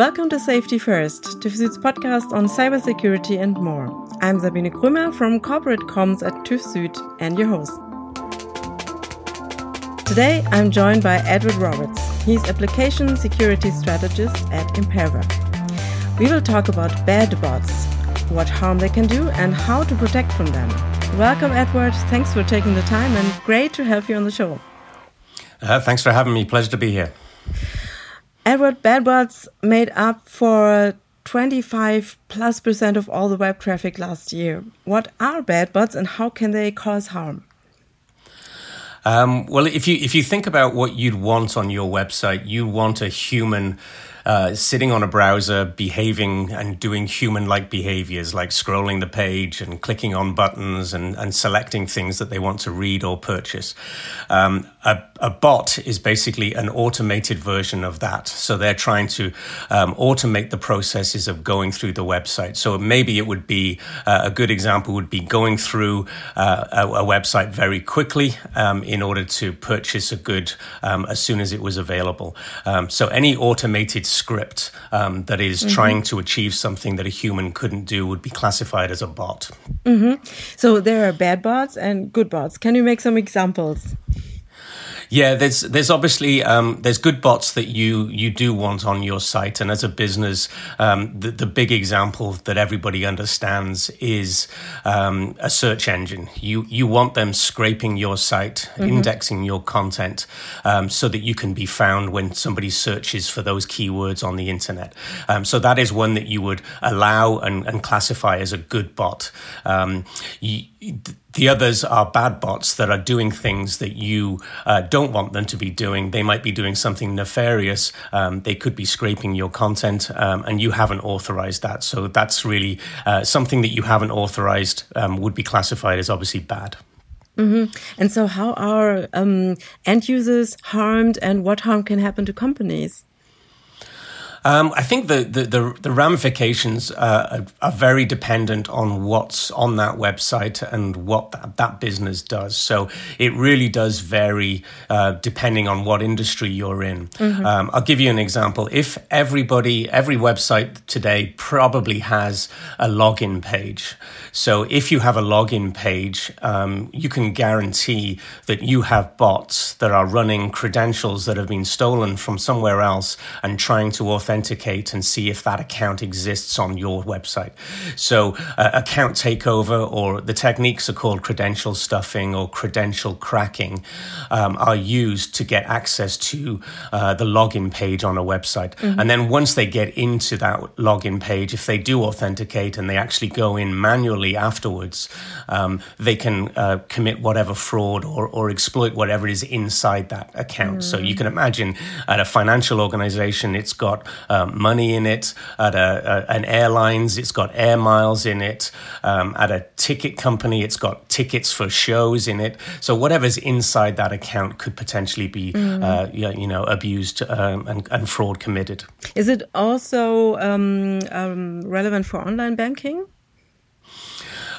Welcome to Safety First, TÜV Süd's podcast on cybersecurity and more. I'm Sabine Krümmer from Corporate Comms at TÜV and your host. Today I'm joined by Edward Roberts. He's application security strategist at Imperva. We will talk about bad bots, what harm they can do, and how to protect from them. Welcome, Edward. Thanks for taking the time and great to have you on the show. Uh, thanks for having me. Pleasure to be here. Edward, bad bots made up for 25 plus percent of all the web traffic last year. What are bad bots and how can they cause harm? Um, well, if you if you think about what you'd want on your website, you want a human uh, sitting on a browser, behaving and doing human like behaviors like scrolling the page and clicking on buttons and, and selecting things that they want to read or purchase. Um, a, a, bot is basically an automated version of that. So they're trying to um, automate the processes of going through the website. So maybe it would be uh, a good example would be going through uh, a, a, website very quickly um, in order to purchase a good um, as soon as it was available. Um, so any automated script um, that is mm-hmm. trying to achieve something that a human couldn't do would be classified as a bot. Mm-hmm. So there are bad bots and good bots. Can you make some examples? Yeah, there's there's obviously um, there's good bots that you you do want on your site, and as a business, um, the the big example that everybody understands is um, a search engine. You you want them scraping your site, mm-hmm. indexing your content, um, so that you can be found when somebody searches for those keywords on the internet. Um, so that is one that you would allow and, and classify as a good bot. Um, you, the others are bad bots that are doing things that you uh, don't want them to be doing. They might be doing something nefarious. Um, they could be scraping your content, um, and you haven't authorized that. So that's really uh, something that you haven't authorized um, would be classified as obviously bad. Mm-hmm. And so, how are um, end users harmed, and what harm can happen to companies? Um, I think the, the, the, the ramifications uh, are, are, very dependent on what's on that website and what that, that business does. So it really does vary uh, depending on what industry you're in. Mm-hmm. Um, I'll give you an example. If everybody, every website today probably has a login page. So if you have a login page, um, you can guarantee that you have bots that are running credentials that have been stolen from somewhere else and trying to authenticate authenticate and see if that account exists on your website. So, uh, account takeover, or the techniques are called credential stuffing or credential cracking, um, are used to get access to uh, the login page on a website. Mm-hmm. And then once they get into that login page, if they do authenticate and they actually go in manually afterwards, um, they can uh, commit whatever fraud or, or exploit whatever is inside that account. Mm. So you can imagine at a financial organization, it's got um, money in it. At a, a, an airlines, it's got air miles in it. Um, at a ticket company, it's got tickets for shows in it. So whatever's inside that account could potentially be, mm. uh, you know, abused um, and, and, fraud committed. Is it also um, um, relevant for online banking?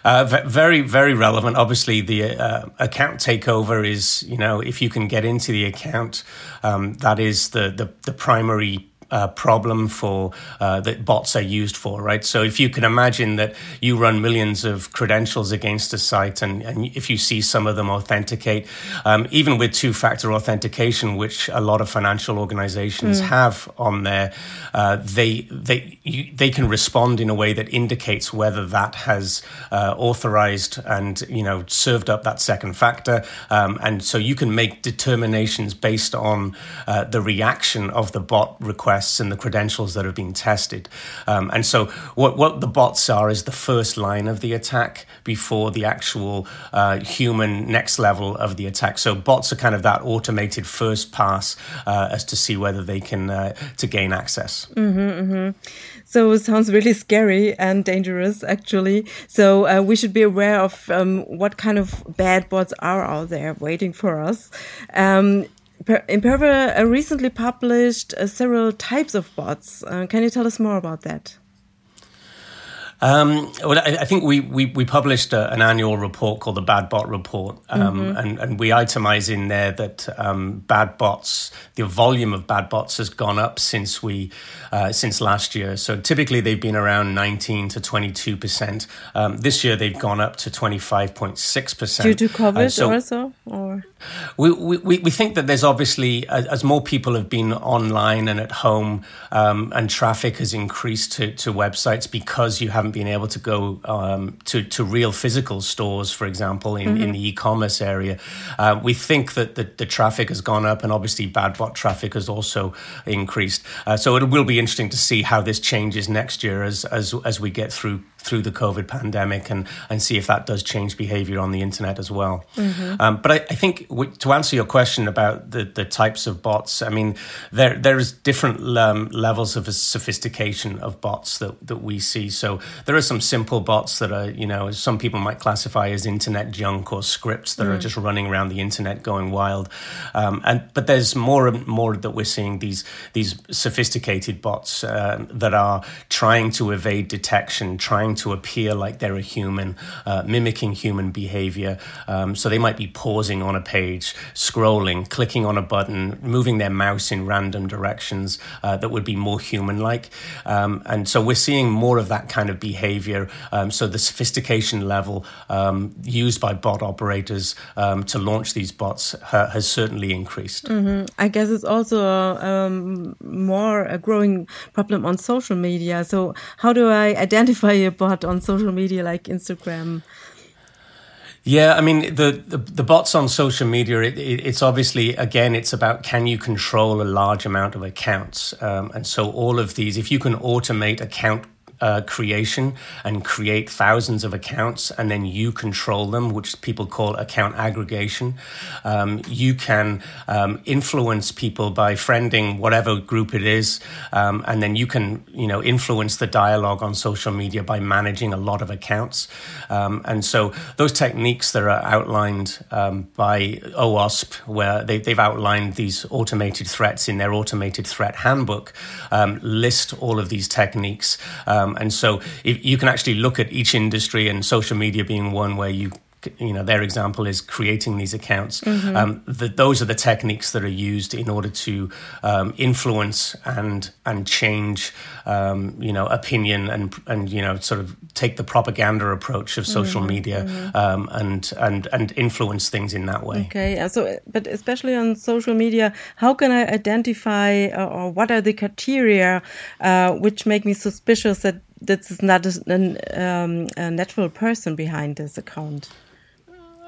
Uh, very, very relevant. Obviously, the uh, account takeover is, you know, if you can get into the account, um, that is the, the, the primary uh, problem for uh, that bots are used for, right? So if you can imagine that you run millions of credentials against a site, and, and if you see some of them authenticate, um, even with two-factor authentication, which a lot of financial organizations mm. have on there, uh, they they you, they can respond in a way that indicates whether that has uh, authorized and you know served up that second factor, um, and so you can make determinations based on uh, the reaction of the bot request requests and the credentials that have been tested. Um, and so, what, what the bots are is the first line of the attack before the actual uh, human next level of the attack. So, bots are kind of that automated first pass uh, as to see whether they can uh, to gain access. Mm-hmm, mm-hmm. So, it sounds really scary and dangerous, actually. So, uh, we should be aware of um, what kind of bad bots are out there waiting for us. Um, Imperva uh, recently published uh, several types of bots. Uh, can you tell us more about that? Um, well, I, I, think we, we, we published a, an annual report called the Bad Bot Report, um, mm-hmm. and, and we itemize in there that um, bad bots, the volume of bad bots has gone up since we uh, since last year. So typically they've been around 19 to 22 percent. Um, this year they've gone up to 25.6 percent. Due to COVID uh, so also, or we, we we think that there's obviously as more people have been online and at home, um, and traffic has increased to, to websites because you haven't been able to go um, to to real physical stores, for example, in, mm-hmm. in the e-commerce area. Uh, we think that the, the, traffic has gone up, and obviously bad bot traffic has also increased. Uh, so it will be interesting to see how this changes next year as as as we get through through the COVID pandemic and, and see if that does change behavior on the internet as well. Mm-hmm. Um, but I, I think w- to answer your question about the, the types of bots, I mean, there there's different um, levels of sophistication of bots that, that we see. So there are some simple bots that are, you know, some people might classify as internet junk or scripts that mm. are just running around the internet going wild. Um, and but there's more and more that we're seeing these these sophisticated bots uh, that are trying to evade detection, trying trying to appear like they're a human, uh, mimicking human behavior. Um, so they might be pausing on a page, scrolling, clicking on a button, moving their mouse in random directions uh, that would be more human like. Um, and so we're seeing more of that kind of behavior. Um, so the sophistication level um, used by bot operators um, to launch these bots ha- has certainly increased. Mm-hmm. I guess it's also um, more a growing problem on social media. So, how do I identify a bot on social media like Instagram? Yeah, I mean the, the, the bots on social media. It, it, it's obviously again, it's about can you control a large amount of accounts, um, and so all of these, if you can automate account uh, creation and create thousands of accounts, and then you control them, which people call account aggregation. Um, you can um, influence people by friending whatever group it is, um, and then you can, you know, influence the dialogue on social media by managing a lot of accounts. Um, and so those techniques that are outlined um, by OWASP, where they, have outlined these automated threats in their automated threat handbook, um, list all of these techniques. Um, um, and so if you can actually look at each industry and social media being one where you you know their example is creating these accounts mm-hmm. um, the, those are the techniques that are used in order to um, influence and and change um, you know opinion and and you know sort of take the propaganda approach of social mm-hmm. media mm-hmm. Um, and and and influence things in that way okay so but especially on social media how can i identify uh, or what are the criteria uh, which make me suspicious that this is not a, um, a natural person behind this account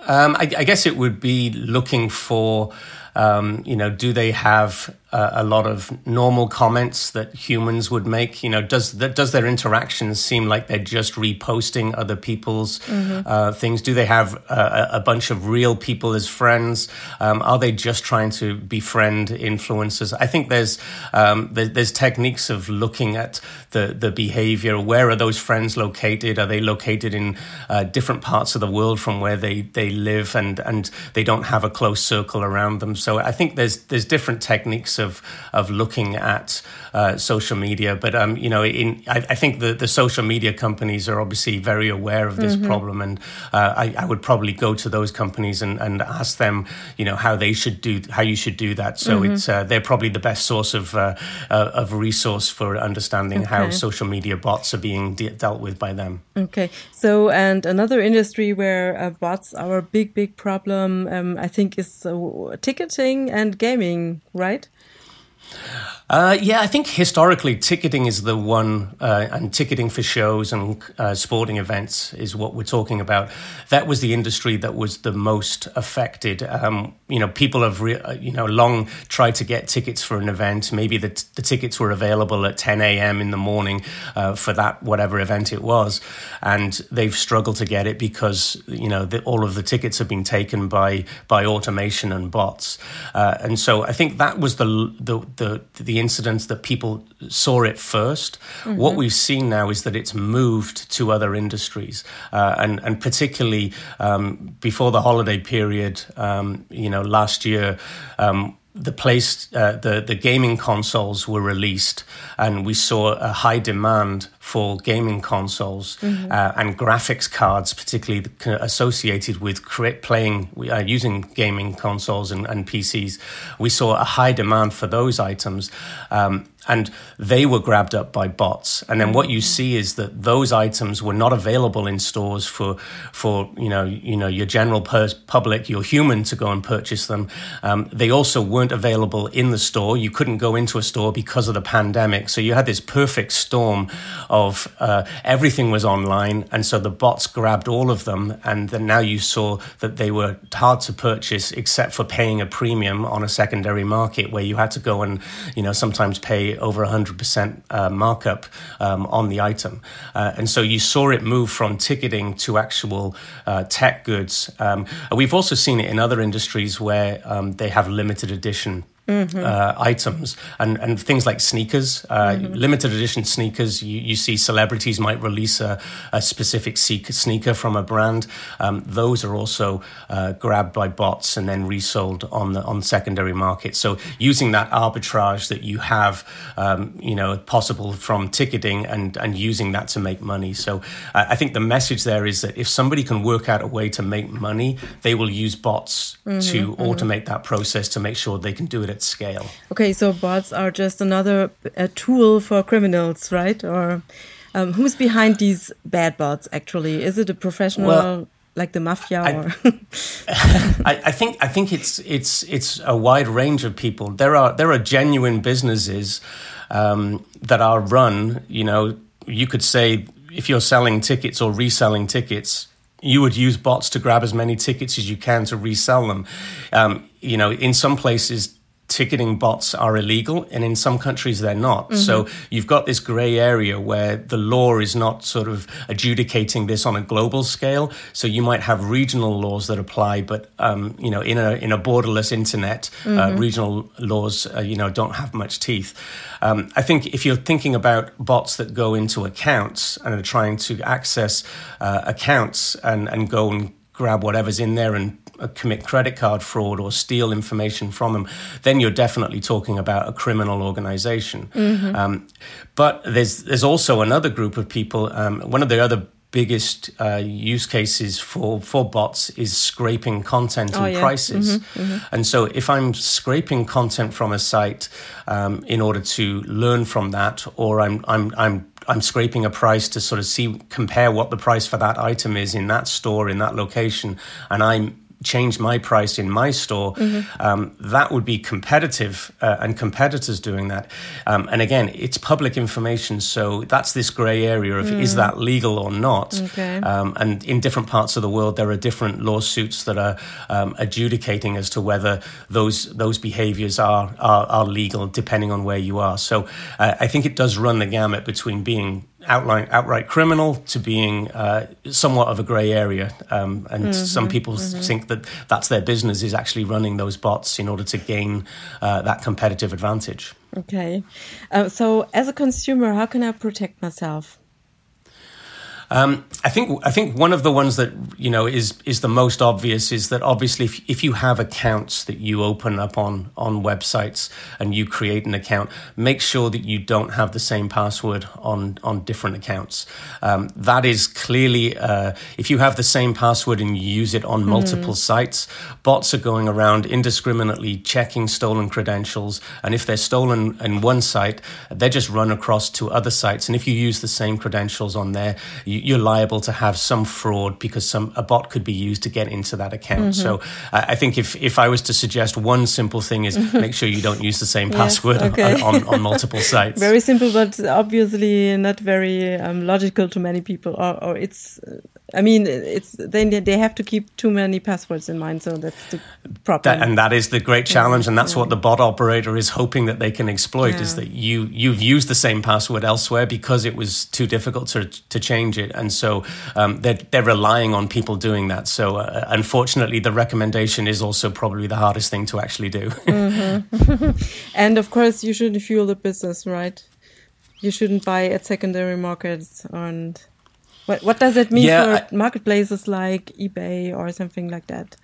um, I, I, guess it would be looking for, um, you know, do they have uh, a lot of normal comments that humans would make. You know, does that, does their interactions seem like they're just reposting other people's mm-hmm. uh, things? Do they have a, a, bunch of real people as friends? Um, are they just trying to befriend influencers? I think there's um, there, there's techniques of looking at the the behavior. Where are those friends located? Are they located in uh, different parts of the world from where they they live, and and they don't have a close circle around them? So I think there's there's different techniques of of looking at uh, social media. But um, you know, in I, I, think the the social media companies are obviously very aware of this mm-hmm. problem, and uh, I, I, would probably go to those companies and, and ask them, you know, how they should do how you should do that. So mm-hmm. it's uh, they're probably the best source of uh, uh, of resource for understanding okay. how social media bots are being de- dealt with by them. Okay, so and another industry where uh, bots are a big big problem, um, I think, is ticketing and gaming, right? Uh, yeah, I think historically ticketing is the one, uh, and ticketing for shows and uh, sporting events is what we're talking about. That was the industry that was the most affected. Um, you know, people have, re- uh, you know, long tried to get tickets for an event. Maybe the, t- the tickets were available at 10 a.m. in the morning uh, for that whatever event it was, and they've struggled to get it because you know the, all of the tickets have been taken by by automation and bots. Uh, and so I think that was the the the, the incidents that people saw it 1st mm-hmm. What we've seen now is that it's moved to other industries, uh, and and particularly um, before the holiday period, um, you know, last year. Um, the place uh, the the gaming consoles were released and we saw a high demand for gaming consoles mm-hmm. uh, and graphics cards, particularly associated with playing uh, using gaming consoles and, and, PCs. We saw a high demand for those items. Um, and they were grabbed up by bots. And then what you see is that those items were not available in stores for for you know you know your general public, your human to go and purchase them. Um, they also weren't available in the store. You couldn't go into a store because of the pandemic. So you had this perfect storm of uh, everything was online, and so the bots grabbed all of them. And then now you saw that they were hard to purchase, except for paying a premium on a secondary market where you had to go and you know sometimes pay over 100% uh, markup um, on the item. Uh, and so you saw it move from ticketing to actual uh, tech goods. Um, we've also seen it in other industries where um, they have limited edition Mm-hmm. Uh, items and, and things like sneakers, uh, mm-hmm. limited edition sneakers. You, you see celebrities might release a, a specific sneaker from a brand. Um, those are also uh, grabbed by bots and then resold on the on secondary market. So using that arbitrage that you have, um, you know, possible from ticketing and and using that to make money. So I think the message there is that if somebody can work out a way to make money, they will use bots mm-hmm. to mm-hmm. automate that process to make sure they can do it scale. Okay, so bots are just another a tool for criminals, right? Or um, who's behind these bad bots? Actually, is it a professional? Well, like the mafia I, I, I, think I think it's it's it's a wide range of people. There are there are genuine businesses um, that are run. You know, you could say if you're selling tickets or reselling tickets, you would use bots to grab as many tickets as you can to resell them. Um, you know, in some places ticketing bots are illegal, and in some countries they're not. Mm-hmm. So you've got this grey area where the law is not sort of adjudicating this on a global scale. So you might have regional laws that apply, but um, you know, in a in a borderless internet, uh, mm-hmm. uh, regional laws uh, you know don't have much teeth. Um, I think if you're thinking about bots that go into accounts and are trying to access uh, accounts and and go and grab whatever's in there and commit credit card fraud or steal information from them, then you're definitely talking about a criminal organization. Mm-hmm. Um, but there's there's also another group of people. Um, one of the other biggest uh, use cases for, for bots is scraping content oh, and yeah. prices. Mm-hmm, mm-hmm. And so if I'm scraping content from a site um, in order to learn from that, or I'm, I'm, I'm I'm scraping a price to sort of see compare what the price for that item is in that store in that location, and I'm change my price in my store, mm-hmm. um, that would be competitive uh, and competitors doing that. Um, and again, it's public information, so that's this grey area of mm. is that legal or not? Okay. Um, and in different parts of the world, there are different lawsuits that are um, adjudicating as to whether those those behaviours are, are, are legal, depending on where you are. So uh, I think it does run the gamut between being outline, outright criminal to being uh, somewhat of a grey area. Um, and mm-hmm, some people mm-hmm. think that that's their business is actually running those bots in order to gain uh, that competitive advantage. Okay. Uh, so, as a consumer, how can I protect myself? Um, I think I think one of the ones that you know is is the most obvious is that obviously if, if you have accounts that you open up on on websites and you create an account, make sure that you don't have the same password on on different accounts. Um, that is clearly uh, if you have the same password and you use it on mm. multiple sites, bots are going around indiscriminately checking stolen credentials, and if they're stolen in one site, they just run across to other sites, and if you use the same credentials on there, you, you're liable to have some fraud because some a bot could be used to get into that account. Mm-hmm. So uh, I think if if I was to suggest one simple thing is mm-hmm. make sure you don't use the same yes, password okay. on, on, on, multiple sites. Very simple, but obviously not very um, logical to many people. Or, or it's, I mean, it's they they have to keep too many passwords in mind. So that's the problem. That, and that is the great challenge, and that's yeah. what the bot operator is hoping that they can exploit. Yeah. Is that you you've used the same password elsewhere because it was too difficult to to change it and so um, they're they're relying on people doing that. So uh, unfortunately, the recommendation is also probably the hardest thing to actually do. mm-hmm. and of course, you shouldn't fuel the business, right? You shouldn't buy at secondary markets and. What, what does it mean yeah, for I, marketplaces like eBay or something like that?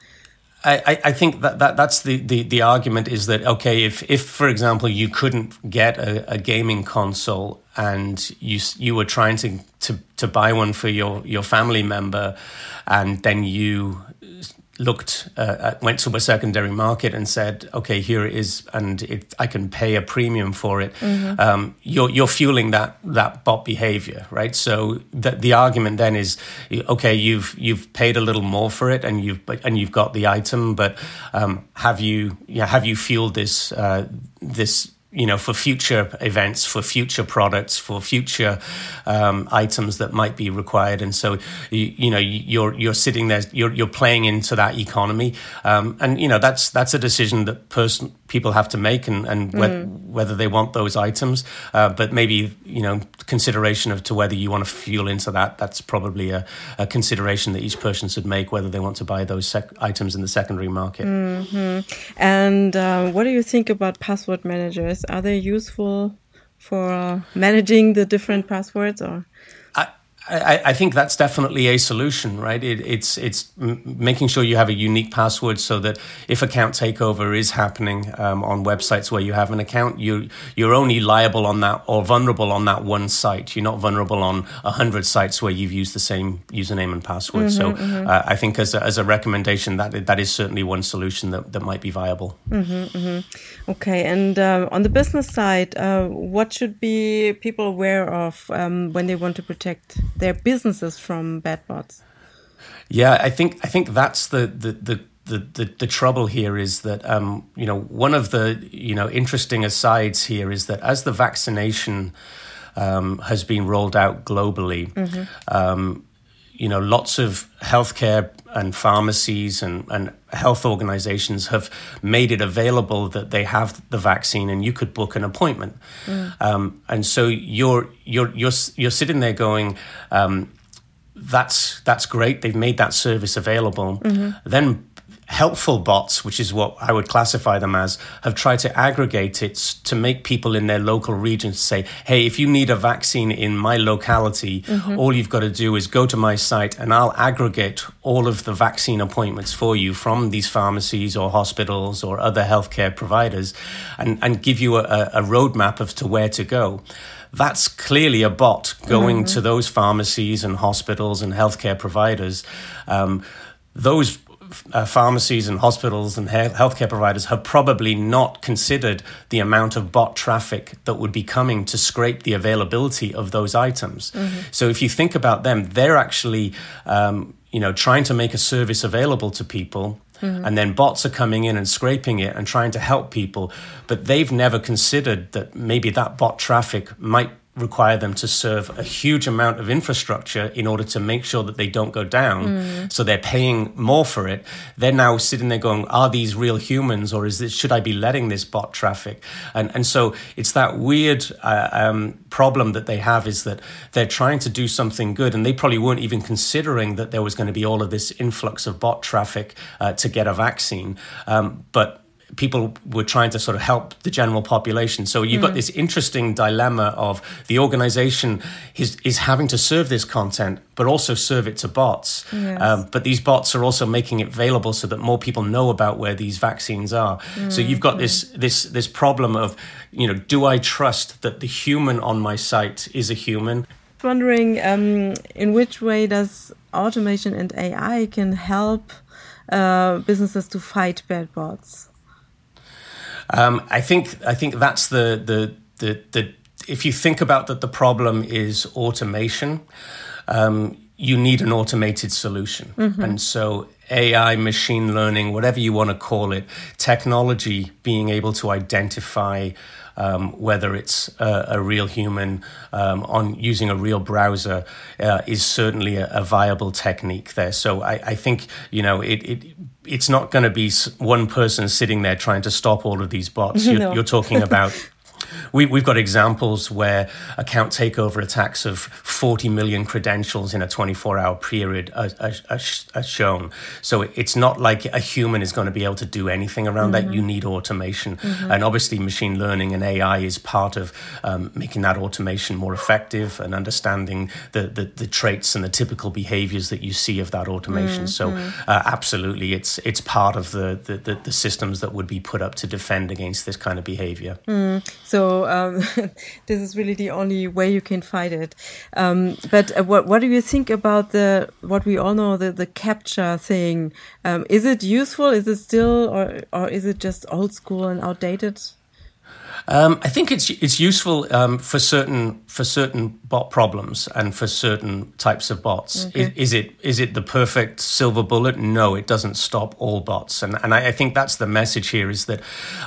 I, I think that, that that's the, the, the argument is that okay if if for example you couldn't get a, a gaming console and you you were trying to, to to buy one for your your family member and then you looked uh, went to a secondary market and said, "Okay, here it is, and it, I can pay a premium for it." Mm-hmm. Um, you're you're fueling that that bot behavior, right? So the the argument then is, okay, you've you've paid a little more for it, and you've and you've got the item, but um, have you yeah, have you fueled this uh, this you know, for future events, for future products, for future um, items that might be required, and so you, you, know you're you're sitting there, you're you're playing into that economy, um, and you know that's that's a decision that person people have to make, and and mm. whether they want those items, uh, but maybe you know consideration of to whether you want to fuel into that. That's probably a, a consideration that each person should make whether they want to buy those sec- items in the secondary market. Mm-hmm. And uh, what do you think about password managers? Are they useful for managing the different passwords or? I, I, think that's definitely a solution, right? It, it's it's making sure you have a unique password so that if account takeover is happening um, on websites where you have an account, you you're only liable on that or vulnerable on that one site. You're not vulnerable on a hundred sites where you've used the same username and password. Mm-hmm, so mm-hmm. Uh, I think as a, as a recommendation, that that is certainly one solution that, that might be viable. Mm-hmm, mm-hmm. okay, and uh, on the business side, uh, what should be people aware of um, when they want to protect their businesses from bad bots. Yeah, I think I think that's the the the the, the, the, trouble here is that um, you know one of the you know interesting asides here is that as the vaccination um, has been rolled out globally, mm-hmm. um, you know lots of healthcare and pharmacies and, and health organizations have made it available that they have the vaccine and you could book an appointment. Mm. Um, and so you're, you're, you're, you're sitting there going, um, that's, that's great. They've made that service available. Mm-hmm. Then helpful bots, which is what I would classify them as, have tried to aggregate it to make people in their local regions say, hey, if you need a vaccine in my locality, mm-hmm. all you've got to do is go to my site and I'll aggregate all of the vaccine appointments for you from these pharmacies or hospitals or other healthcare providers and, and give you a, a roadmap of to where to go that's clearly a bot going mm-hmm. to those pharmacies and hospitals and healthcare providers. Um, those uh, pharmacies and hospitals and he- healthcare providers have probably not considered the amount of bot traffic that would be coming to scrape the availability of those items. Mm-hmm. So if you think about them, they're actually, um, you know, trying to make a service available to people. Mm-hmm. And then bots are coming in and scraping it and trying to help people. But they've never considered that maybe that bot traffic might require them to serve a huge amount of infrastructure in order to make sure that they don't go down. Mm. So they're paying more for it. They're now sitting there going, are these real humans or is this, should I be letting this bot traffic? And, and so it's that weird uh, um, problem that they have is that they're trying to do something good and they probably weren't even considering that there was going to be all of this influx of bot traffic uh, to get a vaccine. Um, but people were trying to sort of help the general population. So you've mm. got this interesting dilemma of the organization is, is having to serve this content, but also serve it to bots. Yes. Um, but these bots are also making it available so that more people know about where these vaccines are. Mm. So you've got mm. this this this problem of, you know, do I trust that the human on my site is a human? I was wondering um, in which way does automation and AI can help uh, businesses to fight bad bots? Um, I think I think that's the the the, the if you think about that the problem is automation, um, you need an automated solution, mm-hmm. and so AI, machine learning, whatever you want to call it, technology being able to identify um, whether it's a, a real human um, on using a real browser uh, is certainly a, a, viable technique there. So I, I think you know it, it it's not going to be one person sitting there trying to stop all of these bots. You're, no. you're talking about we, have got examples where account takeover attacks of 40 million credentials in a 24 hour period are, are, are, are, shown. So it's not like a human is going to be able to do anything around mm-hmm. that. You need automation. Mm-hmm. And obviously, machine learning and AI is part of um, making that automation more effective and understanding the, the, the, traits and the typical behaviors that you see of that automation. Mm-hmm. So, uh, absolutely, it's, it's part of the, the, the, systems that would be put up to defend against this kind of behavior. Mm. So, um, this is really the only way you can fight it. Um, but uh, what what do you think about the what we all know the the CAPTCHA thing? Um, is it useful? Is it still or or is it just old school and outdated? Um, I think it's it's useful um, for certain for certain bot problems and for certain types of bots. Okay. Is, is, it is it the perfect silver bullet? No, it doesn't stop all bots, and and I, I think that's the message here is that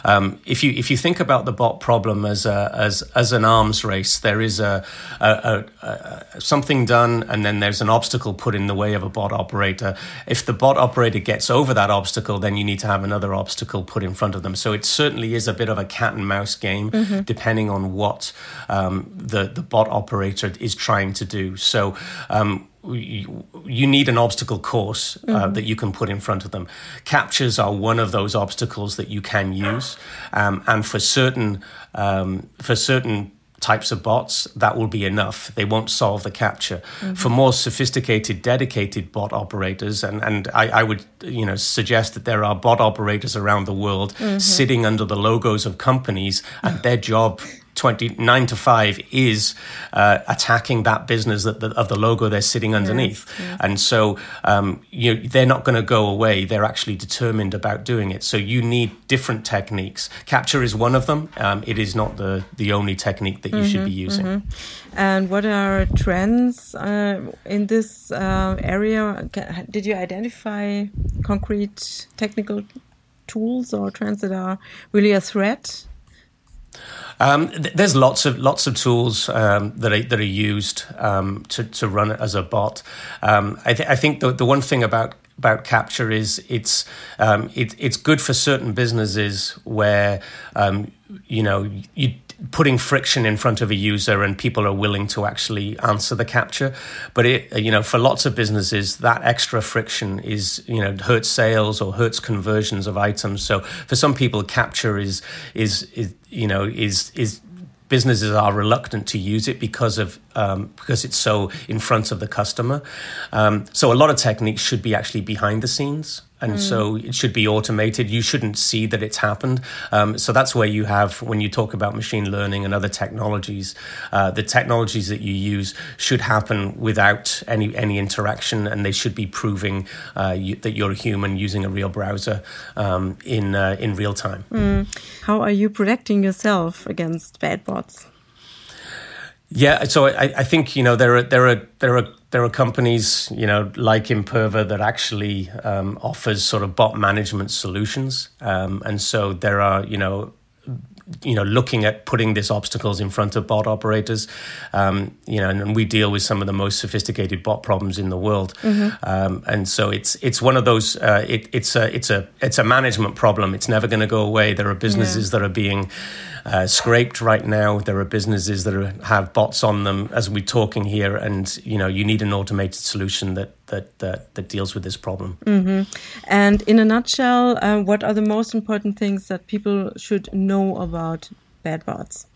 um, if you if you think about the bot problem as a, as as an arms race, there is a, a, a something done, and then there's an obstacle put in the way of a bot operator. If the bot operator gets over that obstacle, then you need to have another obstacle put in front of them. So it certainly is a bit of a cat and mouse game, mm-hmm. depending on what um, the the bot operator is trying to do. So. Um, you, you need an obstacle course uh, mm-hmm. that you can put in front of them. CAPTCHAs are one of those obstacles that you can use, um, and for certain um, for certain types of bots, that will be enough. They won't solve the CAPTCHA. Mm-hmm. For more sophisticated, dedicated bot operators, and, and I, I, would you know suggest that there are bot operators around the world mm-hmm. sitting under the logos of companies, and their job 29 to 5 is uh, attacking that business that the, of the logo they're sitting underneath. Yes, yes. And so um, you, they're not going to go away. They're actually determined about doing it. So you need different techniques. CAPTCHA is one of them. Um, it is not the, the only technique that you mm-hmm, should be mm-hmm, using. Mm-hmm. And what are trends uh, in this uh, area? Did you identify concrete technical tools or trends that are really a threat? Um, th- there's lots of lots of tools um, that are that are used um, to to run it as a bot. Um, I, th- I, think the the one thing about about CAPTCHA is it's um, it, it's good for certain businesses where um, you know you putting friction in front of a user and people are willing to actually answer the CAPTCHA. But it you know for lots of businesses that extra friction is you know hurts sales or hurts conversions of items. So for some people CAPTCHA is is, is you know is is businesses are reluctant to use it because of um, because it's so in front of the customer. Um, so a lot of techniques should be actually behind the scenes and mm. so it should be automated. You shouldn't see that it's happened. Um, so that's where you have when you talk about machine learning and other technologies, uh, the technologies that you use should happen without any any interaction, and they should be proving uh, you, that you're a human using a real browser um, in uh, in real time. Mm. How are you protecting yourself against bad bots? Yeah, so I, I think you know there are there are there are there are companies, you know, like Imperva that actually um, offers sort of bot management solutions, um, and so there are, you know, you know, looking at putting these obstacles in front of bot operators, um, you know, and, and, we deal with some of the most sophisticated bot problems in the world, mm-hmm. um, and so it's it's one of those. Uh, it, it's a it's a it's a management problem. It's never going to go away. There are businesses yeah. that are being uh, scraped right now. There are businesses that are, have bots on them as we're talking here, and you know you need an automated solution that that that, that deals with this problem. Mm-hmm. And in a nutshell, uh, what are the most important things that people should know about bad bots?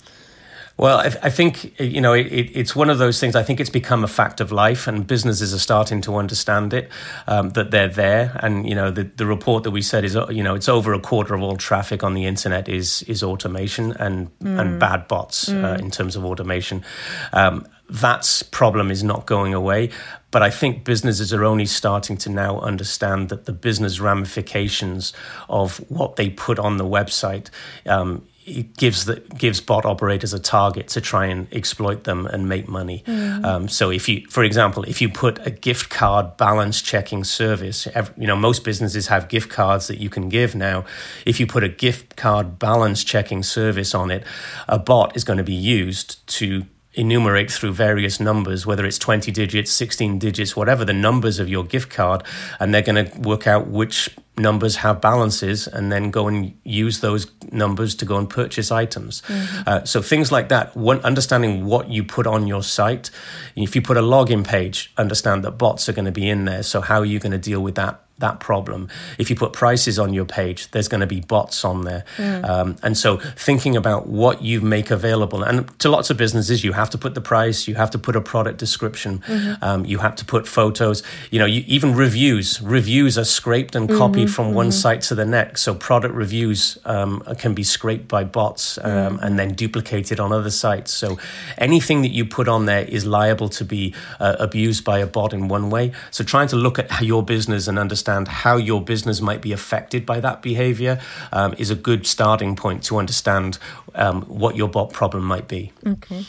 Well, I, I, think you know it, it's one of those things. I think it's become a fact of life, and businesses are starting to understand it um, that they're there. And you know, the, the report that we said is you know it's over a quarter of all traffic on the internet is is automation and mm. and bad bots mm. uh, in terms of automation. Um, that problem is not going away. But I think businesses are only starting to now understand that the business ramifications of what they put on the website um, it gives the gives bot operators a target to try and exploit them and make money. Mm. Um, so if you, for example, if you put a gift card balance checking service, every, you know most businesses have gift cards that you can give now. If you put a gift card balance checking service on it, a bot is going to be used to enumerate through various numbers, whether it's 20 digits, 16 digits, whatever the numbers of your gift card, and they're going to work out which numbers have balances and then go and use those numbers to go and purchase items. Mm-hmm. Uh, so things like that, one, understanding what you put on your site. If you put a login page, understand that bots are going to be in there. So how are you going to deal with that that problem. If you put prices on your page, there's going to be bots on there. Mm. Um, and so thinking about what you make available, and to lots of businesses, you have to put the price, you have to put a product description, mm-hmm. um, you have to put photos, you know, you, even reviews. Reviews are scraped and copied mm-hmm. from mm-hmm. one site to the next. So product reviews um, can be scraped by bots um, mm-hmm. and then duplicated on other sites. So anything that you put on there is liable to be uh, abused by a bot in one way. So trying to look at your business and understand understand how your business might be affected by that behavior um, is a good starting point to understand um, what your bot problem might be. Okay.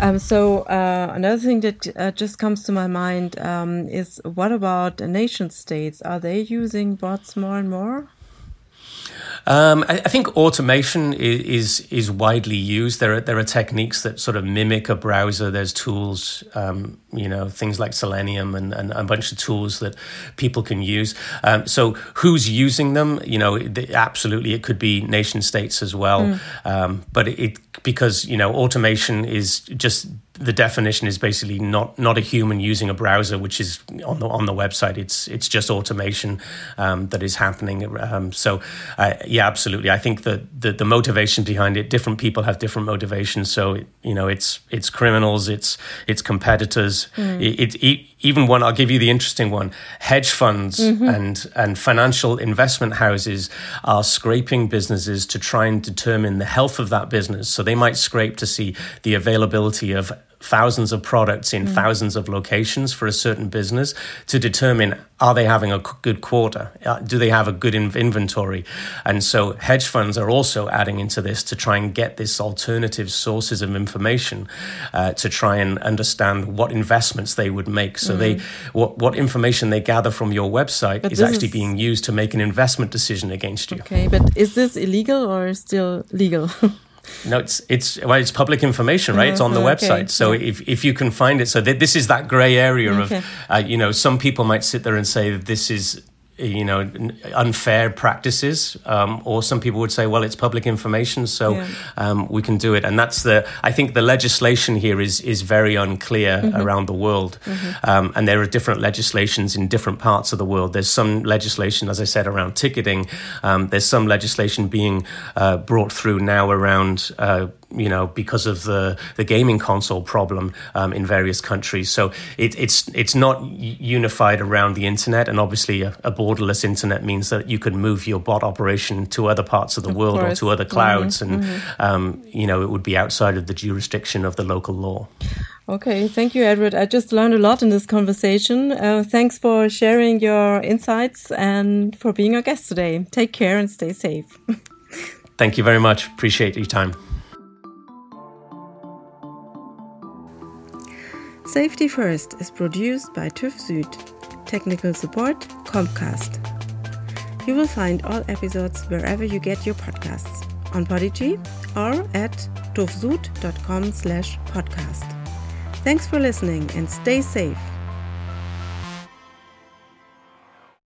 Um, so uh, another thing that uh, just comes to my mind um, is what about nation states? Are they using bots more and more? Um, I, I, think automation is, is, is widely used. There are there are techniques that sort of mimic a browser. There's tools, um, you know, things like Selenium and, and, a bunch of tools that people can use. Um, so who's using them? You know, absolutely, it could be nation states as well. Mm. but it, it because you know automation is just the definition is basically not not a human using a browser, which is on the on the website. It's it's just automation um, that is happening. Um, so uh, yeah, absolutely. I think that the, the motivation behind it, different people have different motivations. So you know, it's it's criminals, it's it's competitors. Mm. It, it, it, even one. I'll give you the interesting one. Hedge funds mm-hmm. and and financial investment houses are scraping businesses to try and determine the health of that business. So they might scrape to see the availability of thousands of products in mm. thousands of locations for a certain business to determine are they having a good quarter? Uh, do they have a good inventory? And so hedge funds are also adding into this to try and get this alternative sources of information uh, to try and understand what investments they would make. So mm. they what what information they gather from your website but is actually is... being used to make an investment decision against you. Okay, but is this illegal or still legal? No, it's it's well, it's public information, right? Mm-hmm. It's on the mm-hmm. website. So yeah. if if you can find it, so th- this is that grey area okay. of, uh, you know, some people might sit there and say that this is you know unfair practices um, or some people would say well it's public information so yeah. um, we can do it and that's the i think the legislation here is is very unclear mm-hmm. around the world mm-hmm. um, and there are different legislations in different parts of the world there's some legislation as i said around ticketing um, there's some legislation being uh, brought through now around uh, you know, because of the, the gaming console problem um, in various countries. So it, it's it's not unified around the internet, and obviously a, a, borderless internet means that you can move your bot operation to other parts of the of world course. or to other clouds, mm-hmm. and mm-hmm. Um, you know it would be outside of the jurisdiction of the local law. Okay, thank you, Edward. I just learned a lot in this conversation. Uh, thanks for sharing your insights and for being our guest today. Take care and stay safe. thank you very much. Appreciate your time. Safety First is produced by TÜV Süd. Technical support Comcast. You will find all episodes wherever you get your podcasts, on Podigee or at tuvsud.com slash podcast. Thanks for listening and stay safe.